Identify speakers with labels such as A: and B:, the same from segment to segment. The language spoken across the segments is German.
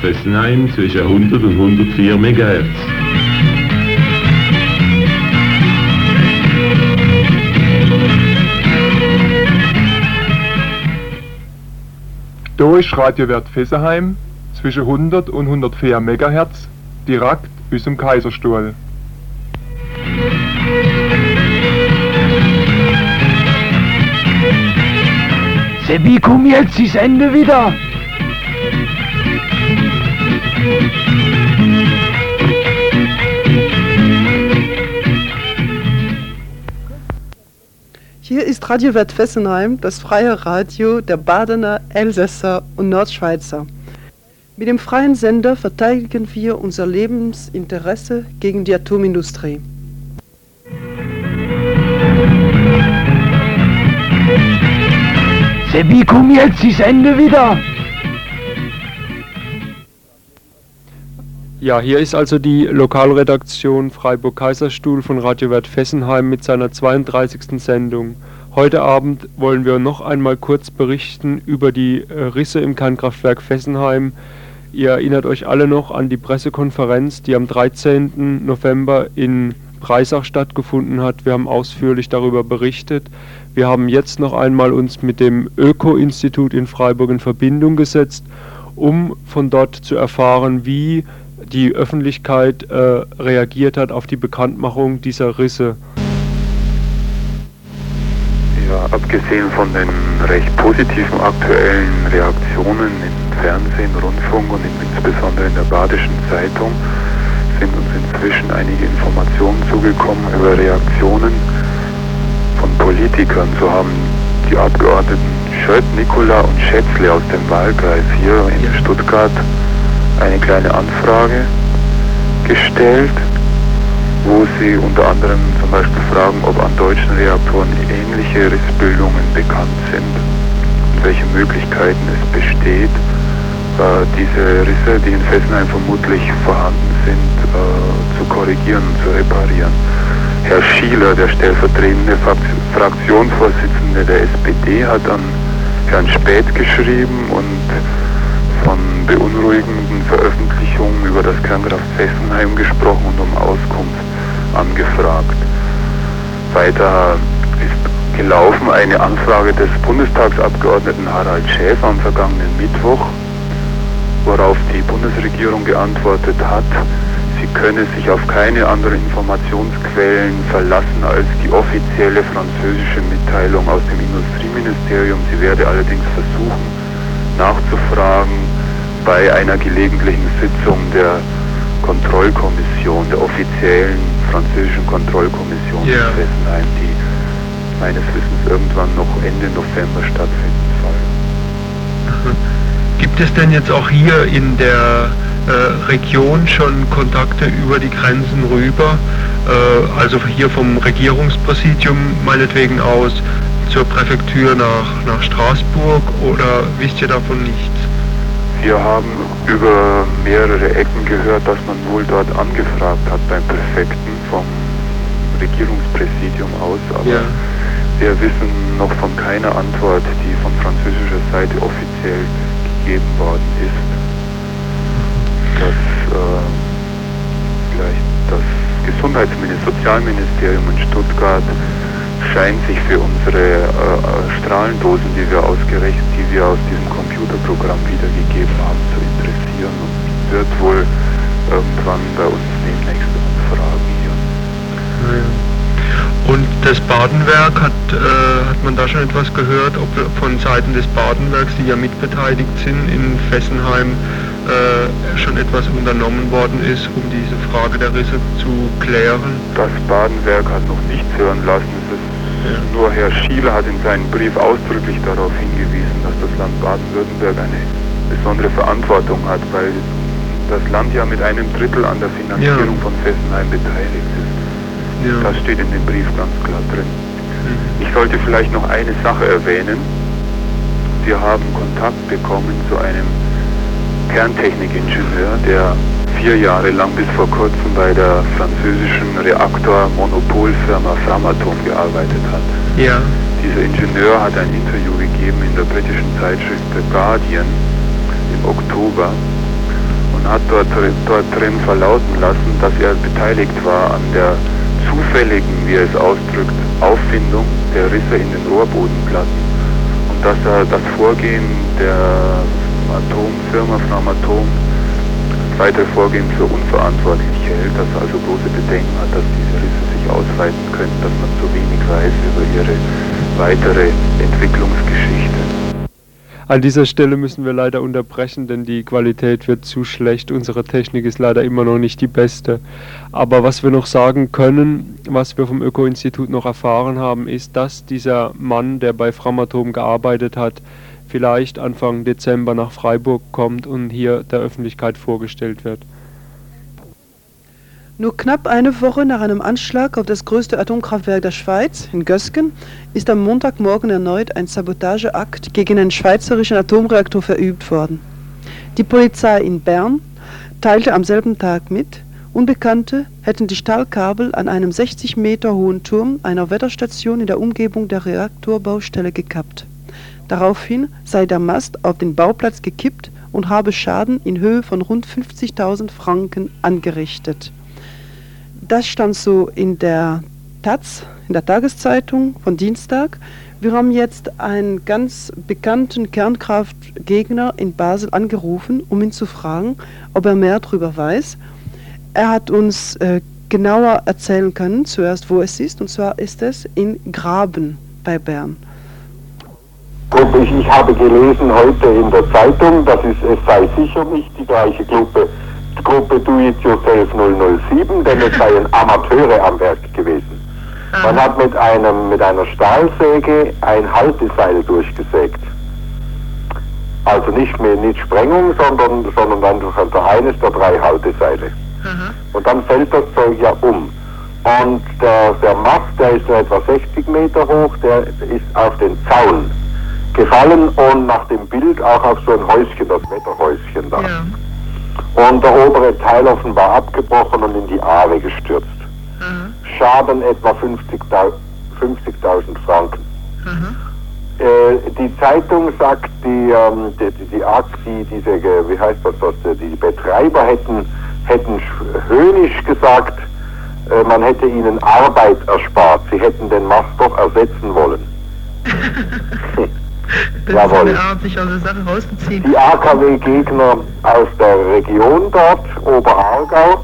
A: Fessenheim zwischen 100 und 104 MHz.
B: Hier ist Radiowert Fessenheim zwischen 100 und 104 MHz direkt aus dem Kaiserstuhl.
C: Sebi, komm jetzt, ich Ende wieder.
D: Hier ist Radio Wert Fessenheim, das freie Radio der Badener, Elsässer und Nordschweizer. Mit dem freien Sender verteidigen wir unser Lebensinteresse gegen die Atomindustrie.
C: Sebi, komm jetzt, ich Ende wieder.
B: Ja, hier ist also die Lokalredaktion Freiburg-Kaiserstuhl von Radio Wert Fessenheim mit seiner 32. Sendung. Heute Abend wollen wir noch einmal kurz berichten über die äh, Risse im Kernkraftwerk Fessenheim. Ihr erinnert euch alle noch an die Pressekonferenz, die am 13. November in Breisach stattgefunden hat. Wir haben ausführlich darüber berichtet. Wir haben jetzt noch einmal uns mit dem Öko-Institut in Freiburg in Verbindung gesetzt, um von dort zu erfahren, wie die Öffentlichkeit äh, reagiert hat auf die Bekanntmachung dieser Risse.
E: Ja, abgesehen von den recht positiven aktuellen Reaktionen im Fernsehen, Rundfunk und insbesondere in der Badischen Zeitung sind uns inzwischen einige Informationen zugekommen über Reaktionen von Politikern. So haben die Abgeordneten Schött, Nikola und Schätzle aus dem Wahlkreis hier in Stuttgart eine kleine Anfrage gestellt, wo sie unter anderem zum Beispiel fragen, ob an deutschen Reaktoren ähnliche Rissbildungen bekannt sind und welche Möglichkeiten es besteht, äh, diese Risse, die in Fessenheim vermutlich vorhanden sind, äh, zu korrigieren und zu reparieren. Herr Schieler, der stellvertretende Fraktionsvorsitzende der SPD, hat an Herrn Späth geschrieben und von beunruhigenden Veröffentlichungen über das Kernkraft Fessenheim gesprochen und um Auskunft angefragt. Weiter ist gelaufen eine Anfrage des Bundestagsabgeordneten Harald Schäfer am vergangenen Mittwoch, worauf die Bundesregierung geantwortet hat, sie könne sich auf keine anderen Informationsquellen verlassen als die offizielle französische Mitteilung aus dem Industrieministerium. Sie werde allerdings versuchen, bei einer gelegentlichen Sitzung der Kontrollkommission, der offiziellen französischen Kontrollkommission yeah. in Fessenheim, die meines Wissens irgendwann noch Ende November stattfinden soll.
B: Gibt es denn jetzt auch hier in der äh, Region schon Kontakte über die Grenzen rüber, äh, also hier vom Regierungspräsidium meinetwegen aus zur Präfektur nach, nach Straßburg oder wisst ihr davon nichts?
E: Wir haben über mehrere Ecken gehört, dass man wohl dort angefragt hat beim Präfekten vom Regierungspräsidium aus, aber ja. wir wissen noch von keiner Antwort, die von französischer Seite offiziell gegeben worden ist. Dass äh, vielleicht das Gesundheitsministerium, Sozialministerium in Stuttgart scheint sich für unsere äh, Strahlendosen, die wir ausgerechnet, die wir aus diesem Computerprogramm wiedergegeben haben, zu interessieren und wird wohl irgendwann bei uns demnächst anfragen hier.
B: Und das Badenwerk, hat, äh, hat man da schon etwas gehört, ob von Seiten des Badenwerks, die ja mitbeteiligt sind in Fessenheim, äh, schon etwas unternommen worden ist, um diese Frage der Risse zu klären?
E: Das Badenwerk hat noch nichts hören lassen. Ja. Nur Herr Schiele hat in seinem Brief ausdrücklich darauf hingewiesen, dass das Land Baden-Württemberg eine besondere Verantwortung hat, weil das Land ja mit einem Drittel an der Finanzierung ja. von Fessenheim beteiligt ist. Ja. Das steht in dem Brief ganz klar drin. Mhm. Ich sollte vielleicht noch eine Sache erwähnen. Wir haben Kontakt bekommen zu einem Kerntechnikingenieur, der vier Jahre lang bis vor kurzem bei der französischen Reaktormonopolfirma Framatome gearbeitet hat.
B: Ja.
E: Dieser Ingenieur hat ein Interview gegeben in der britischen Zeitschrift The Guardian, im Oktober und hat dort, dort drin verlauten lassen, dass er beteiligt war an der zufälligen, wie er es ausdrückt, Auffindung der Risse in den Rohrbodenplatten und dass er das Vorgehen der Atomfirma Atom weitere Vorgehen für unverantwortlich hält, dass er also große Bedenken hat, dass diese Risse sich ausweiten können, dass man zu wenig weiß über ihre weitere Entwicklungsgeschichte.
B: An dieser Stelle müssen wir leider unterbrechen, denn die Qualität wird zu schlecht. Unsere Technik ist leider immer noch nicht die beste. Aber was wir noch sagen können, was wir vom Öko-Institut noch erfahren haben, ist, dass dieser Mann, der bei Framatom gearbeitet hat, vielleicht Anfang Dezember nach Freiburg kommt und hier der Öffentlichkeit vorgestellt wird.
D: Nur knapp eine Woche nach einem Anschlag auf das größte Atomkraftwerk der Schweiz, in Gösgen, ist am Montagmorgen erneut ein Sabotageakt gegen einen schweizerischen Atomreaktor verübt worden. Die Polizei in Bern teilte am selben Tag mit, Unbekannte hätten die Stahlkabel an einem 60 Meter hohen Turm einer Wetterstation in der Umgebung der Reaktorbaustelle gekappt. Daraufhin sei der Mast auf den Bauplatz gekippt und habe Schaden in Höhe von rund 50.000 Franken angerichtet. Das stand so in der Taz, in der Tageszeitung von Dienstag. Wir haben jetzt einen ganz bekannten Kernkraftgegner in Basel angerufen, um ihn zu fragen, ob er mehr darüber weiß. Er hat uns äh, genauer erzählen können, zuerst wo es ist, und zwar ist es in Graben bei Bern.
F: Gruppe. Ich, ich habe gelesen heute in der Zeitung, dass es, es sei sicher nicht die gleiche Gruppe, die Gruppe Do It Yourself 007, denn es seien Amateure am Werk gewesen. Man hat mit einem mit einer Stahlsäge ein Halteseil durchgesägt. Also nicht mehr nicht Sprengung, sondern sondern einfach also eines der drei Halteseile. Und dann fällt das Zeug ja um. Und der, der Mast, der ist nur etwa 60 Meter hoch, der ist auf den Zaun gefallen und nach dem Bild auch auf so ein Häuschen, das Wetterhäuschen da.
G: Ja.
F: Und der obere Teil offenbar abgebrochen und in die Aare gestürzt.
G: Aha.
F: Schaden etwa 50.000 50 Franken. Äh, die Zeitung sagt, die, ähm, die, die, die, die diese, äh, wie heißt das, was, äh, die Betreiber hätten, hätten sch- höhnisch gesagt, äh, man hätte ihnen Arbeit erspart. Sie hätten den Mast doch ersetzen wollen.
G: Das
F: Jawohl.
G: ist eine Art, sich aus der Sache rauszuziehen.
F: Die AKW-Gegner aus der Region dort, Oberaargau,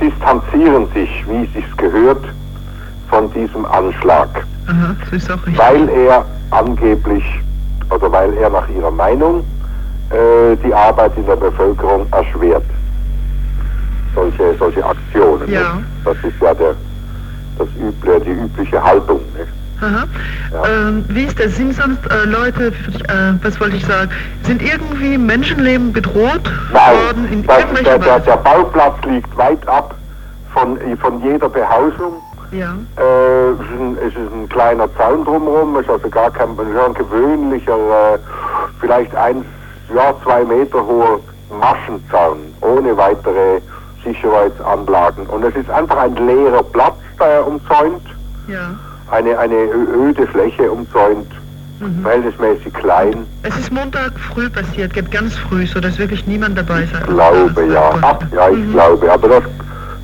F: distanzieren sich, wie es sich gehört, von diesem Anschlag,
G: Aha, so ist auch richtig.
F: weil er angeblich, oder weil er nach ihrer Meinung äh, die Arbeit in der Bevölkerung erschwert. Solche, solche Aktionen.
G: Ja.
F: Nicht? Das ist ja der, das üble, die übliche Haltung. Nicht?
G: Aha.
F: Ja.
G: Ähm, wie ist das? Sind sonst äh, Leute, äh, was wollte ich sagen, sind irgendwie Menschenleben bedroht worden in
F: das,
G: irgendwelcher
F: der, der, der Bauplatz liegt weit ab von, von jeder Behausung.
G: Ja.
F: Äh, es, ist ein, es ist ein kleiner Zaun drumherum, es ist also gar kein, ein gewöhnlicher, äh, vielleicht ein, ja, zwei Meter hoher Maschenzaun, ohne weitere Sicherheitsanlagen. Und es ist einfach ein leerer Platz äh, umzäunt,
G: Ja.
F: Eine, eine öde Fläche umzäunt,
G: Mhm.
F: verhältnismäßig klein.
G: Es ist Montag früh passiert, geht ganz früh, so dass wirklich niemand dabei sein
F: Ich glaube, ja. Ab, ja, ich
G: Mhm.
F: glaube. Aber das,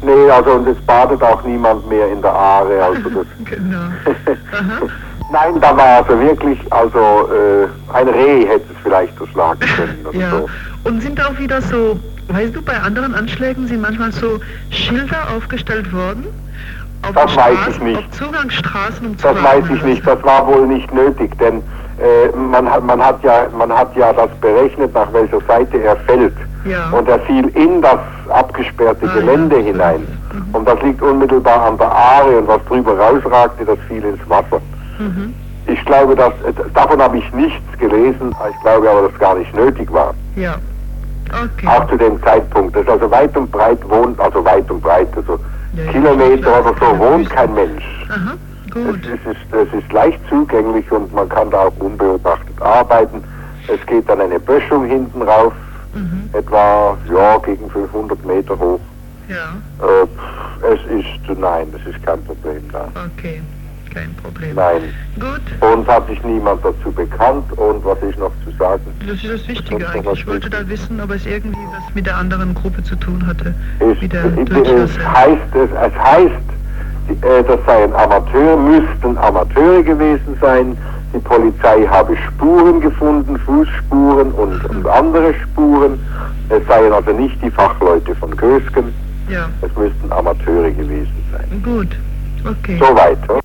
F: nee, also und es badet auch niemand mehr in der Aare. Also das,
G: Genau.
F: Nein, da war also wirklich, also äh, ein Reh hätte es vielleicht erschlagen können oder
G: Ja.
F: so.
G: Und sind auch wieder so, weißt du, bei anderen Anschlägen sind manchmal so Schilder aufgestellt worden?
F: Das weiß ich nicht. Das weiß ich nicht, das war wohl nicht nötig, denn äh, man, hat, man, hat ja, man hat ja das berechnet, nach welcher Seite er fällt.
G: Ja.
F: Und er fiel in das abgesperrte
G: Ah,
F: Gelände
G: ja.
F: hinein.
G: Mhm.
F: Und das liegt unmittelbar an der Aare und was drüber rausragte, das fiel ins Wasser.
G: Mhm.
F: Ich glaube, dass, äh, davon habe ich nichts gelesen, ich glaube aber, dass es gar nicht nötig war.
G: Ja. Okay.
F: Auch zu dem Zeitpunkt. Das ist also weit und breit wohnt, also weit und breit, also Kilometer oder so wohnt kein Mensch.
G: Aha,
F: Es,
G: gut.
F: es, ist, es ist leicht zugänglich und man kann da auch unbeobachtet arbeiten. Es geht dann eine Böschung hinten rauf,
G: Mhm.
F: etwa ja, gegen 500 Meter hoch.
G: Ja,
F: Äh, es ist, nein, es ist kein Problem da.
G: okay. Kein Problem.
F: Nein.
G: Gut,
F: Und hat sich niemand dazu bekannt. Und was ist noch zu sagen?
G: das ist das Wichtige eigentlich. Ich wollte da wissen, ob es irgendwie was mit der anderen Gruppe zu tun hatte.
F: Es,
G: Mit der
F: es, heißt, es, es heißt, die, äh, das seien Amateure, müssten Amateure gewesen sein. Die Polizei habe Spuren gefunden, Fußspuren und, und andere Spuren. Es seien also nicht die Fachleute von Gösgen,
G: Ja,
F: es müssten Amateure gewesen sein.
G: gut. Okay.
F: Soweit. hm?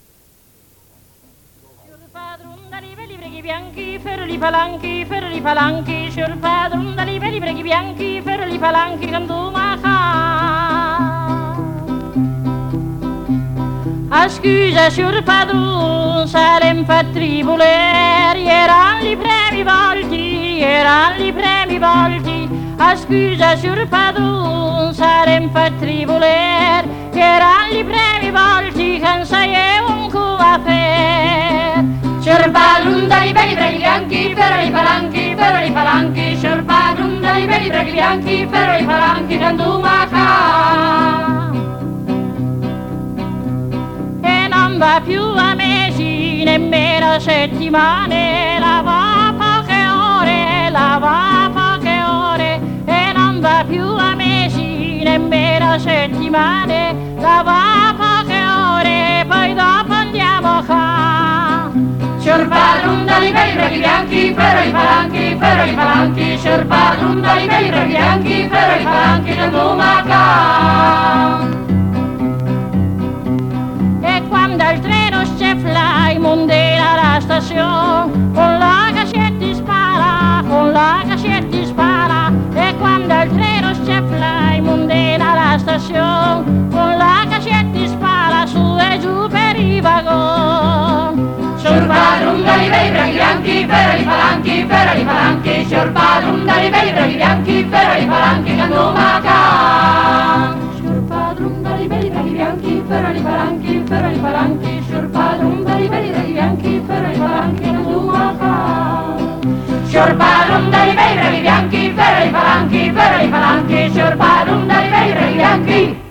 H: palanchi, per i palanchi, c'è il padron da liberi preghi bianchi, ferro i palanchi, cantumaca. A scusa, c'è il padron, sarem patribuleri, eran li premi volti, eran li premi volti. A scusa, c'è il padron, sarem patribuleri, eran li premi volti, cansaievo i veri brevi bianchi, ferro i palanchi, candumaca. E non va più a mesi, nemmeno settimane, la va poche ore, la va poche ore. E non va più a mesi, nemmeno settimane, la va poche ore, poi dopo andiamo qua. Ciorpa lunga, i veri brevi bianchi, sciorpadrum dai belli breghi bianchi, però i palanchi, candumaca. E quando il treno scepla in mondela la stazione, con la cascetti spara, con la cascetti spara. E quando il treno scepla in mondela la stazione, con la cascetti spara su e giù per i vagoni sciorba lunga li bei bravi bianchi, ferali palanchi, ferali palanchi, sciorba lunga li bei bravi bianchi, ferali palanchi, candomaca. Sciorba lunga li bei bravi bianchi, ferali palanchi, ferali palanchi, sciorba li bei bravi bianchi, ferali palanchi, candomaca. Sciorba lunga li bei bravi bianchi, ferali palanchi, ferali palanchi, sciorba li bei bravi bianchi.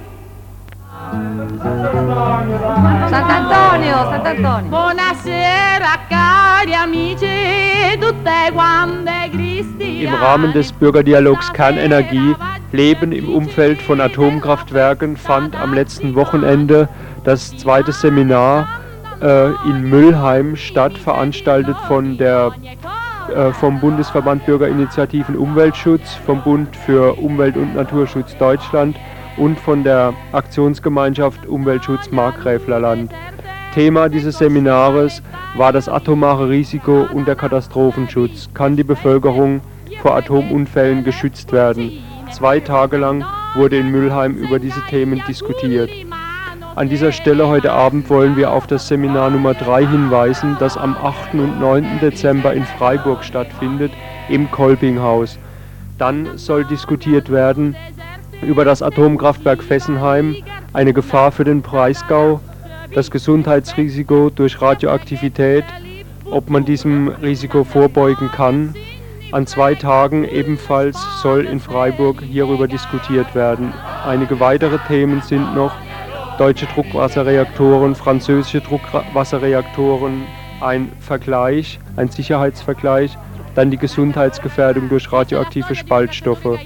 I: Sant'Antonio Sant'Antonio.
H: Buonasera cari amici, tutte quante Cristiane.
B: Im Rahmen des Bürgerdialogs Kernenergie Leben im Umfeld von Atomkraftwerken fand am letzten Wochenende das zweite Seminar äh, in Müllheim statt, veranstaltet von der, äh, vom Bundesverband Bürgerinitiativen Umweltschutz, vom Bund für Umwelt- und Naturschutz Deutschland und von der Aktionsgemeinschaft Umweltschutz Markgräflerland. Thema dieses Seminares war das atomare Risiko und der Katastrophenschutz. Kann die Bevölkerung vor Atomunfällen geschützt werden? Zwei Tage lang wurde in Mülheim über diese Themen diskutiert. An dieser Stelle heute Abend wollen wir auf das Seminar Nummer 3 hinweisen, das am 8. und 9. Dezember in Freiburg stattfindet, im Kolpinghaus. Dann soll diskutiert werden über das Atomkraftwerk Fessenheim, eine Gefahr für den Breisgau, das Gesundheitsrisiko durch Radioaktivität, ob man diesem Risiko vorbeugen kann. An zwei Tagen ebenfalls soll in Freiburg hierüber diskutiert werden. Einige weitere Themen sind noch deutsche Druckwasserreaktoren, französische Druckwasserreaktoren, ein Vergleich, ein Sicherheitsvergleich, dann die Gesundheitsgefährdung durch radioaktive Spaltstoffe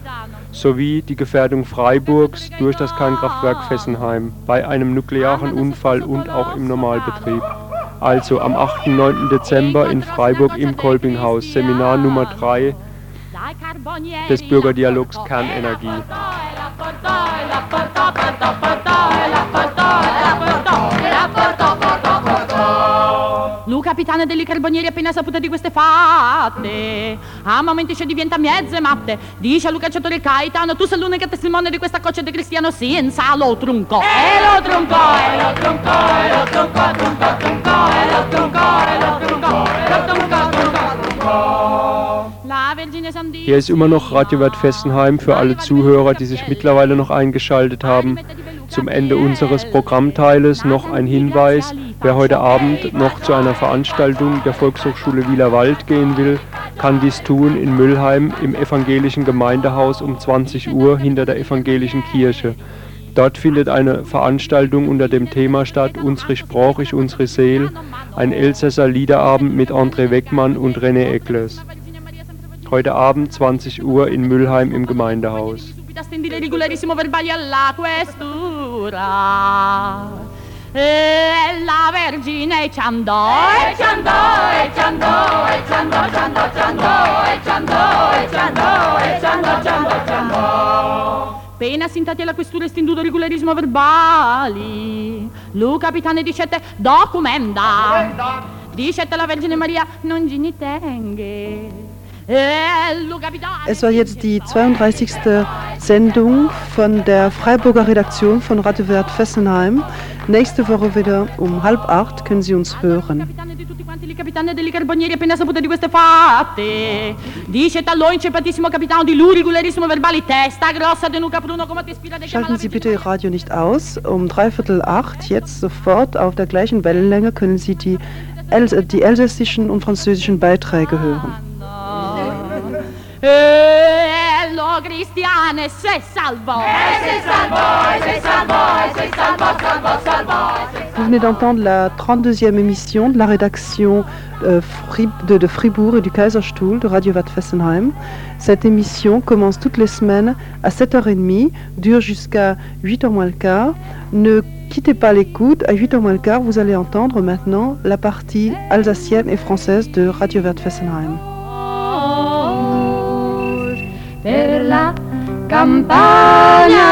B: sowie die Gefährdung Freiburgs durch das Kernkraftwerk Fessenheim bei einem nuklearen Unfall und auch im Normalbetrieb. Also am 8. und 9. Dezember in Freiburg im Kolpinghaus, Seminar Nummer 3 des Bürgerdialogs Kernenergie.
H: Lu capitano degli carbonieri appena saputo di queste fatte. A momenti ci diventa mezze matte. Dice a Luca Ciatore Caetano Tu sei l'unica testimone di questa coccia di cristiano senza lo trunco. E lo trunco, e lo trunco, e lo trunco, trunco, trunco E lo trunco, e lo trunco, e lo trunco, trunco, trunco.
B: Hier ist immer noch Radiowert Fessenheim für alle Zuhörer, die sich mittlerweile noch eingeschaltet haben. Zum Ende unseres Programmteiles noch ein Hinweis. Wer heute Abend noch zu einer Veranstaltung der Volkshochschule Wielerwald gehen will, kann dies tun in Müllheim im evangelischen Gemeindehaus um 20 Uhr hinter der evangelischen Kirche. Dort findet eine Veranstaltung unter dem Thema statt Unsere Sprache ist unsere Seele, ein Elsässer Liederabend mit André Weckmann und René Eckles. Heute Abend 20 Uhr in Müllheim im Gemeindehaus.
H: Questura. E la Vergine ci andò, e ci andò, e ci andò, e ci andò, ci andò, ci andò, e ci andò, e ci andò, e ci andò, ci andò, ci andò. Appena sintati alla questura estenduto regolarismo verbali, Lu capitano dicette documenta, dicette la Vergine Maria non gini tenghe. Capitano
D: Es war jetzt die 32. Sendung von der Freiburger Redaktion von Radio Wert Fessenheim. Nächste Woche wieder um halb acht können Sie uns hören.
H: capitano di tutti quanti i capitani dei carbonieri appena saputo di queste fatte dice tallo inceppatissimo capitano di lui regolarissimo verbali testa grossa tenuca pruno come ti ispira
D: Schalten Sie bitte Ihr Radio nicht aus. Um dreiviertel acht, jetzt sofort auf der gleichen Wellenlänge, können Sie die, die elsässischen und französischen Beiträge hören.
H: E lo cristiane se salvò e se salvò e se salvò e se salvò salvò salvò
D: Vous venez d'entendre la 32e émission de la rédaction euh, de, de Fribourg et du Kaiserstuhl de Radio Watt Fessenheim. Cette émission commence toutes les semaines à 7h30, dure jusqu'à 8h moins le quart. Ne quittez pas l'écoute. À 8h moins le quart, vous allez entendre maintenant la partie alsacienne et française de Radio Watt Fessenheim.
I: Per la campagna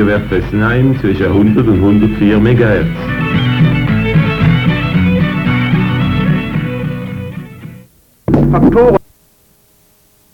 A: Radiowert Fessenheim zwischen 100 und 104 MHz.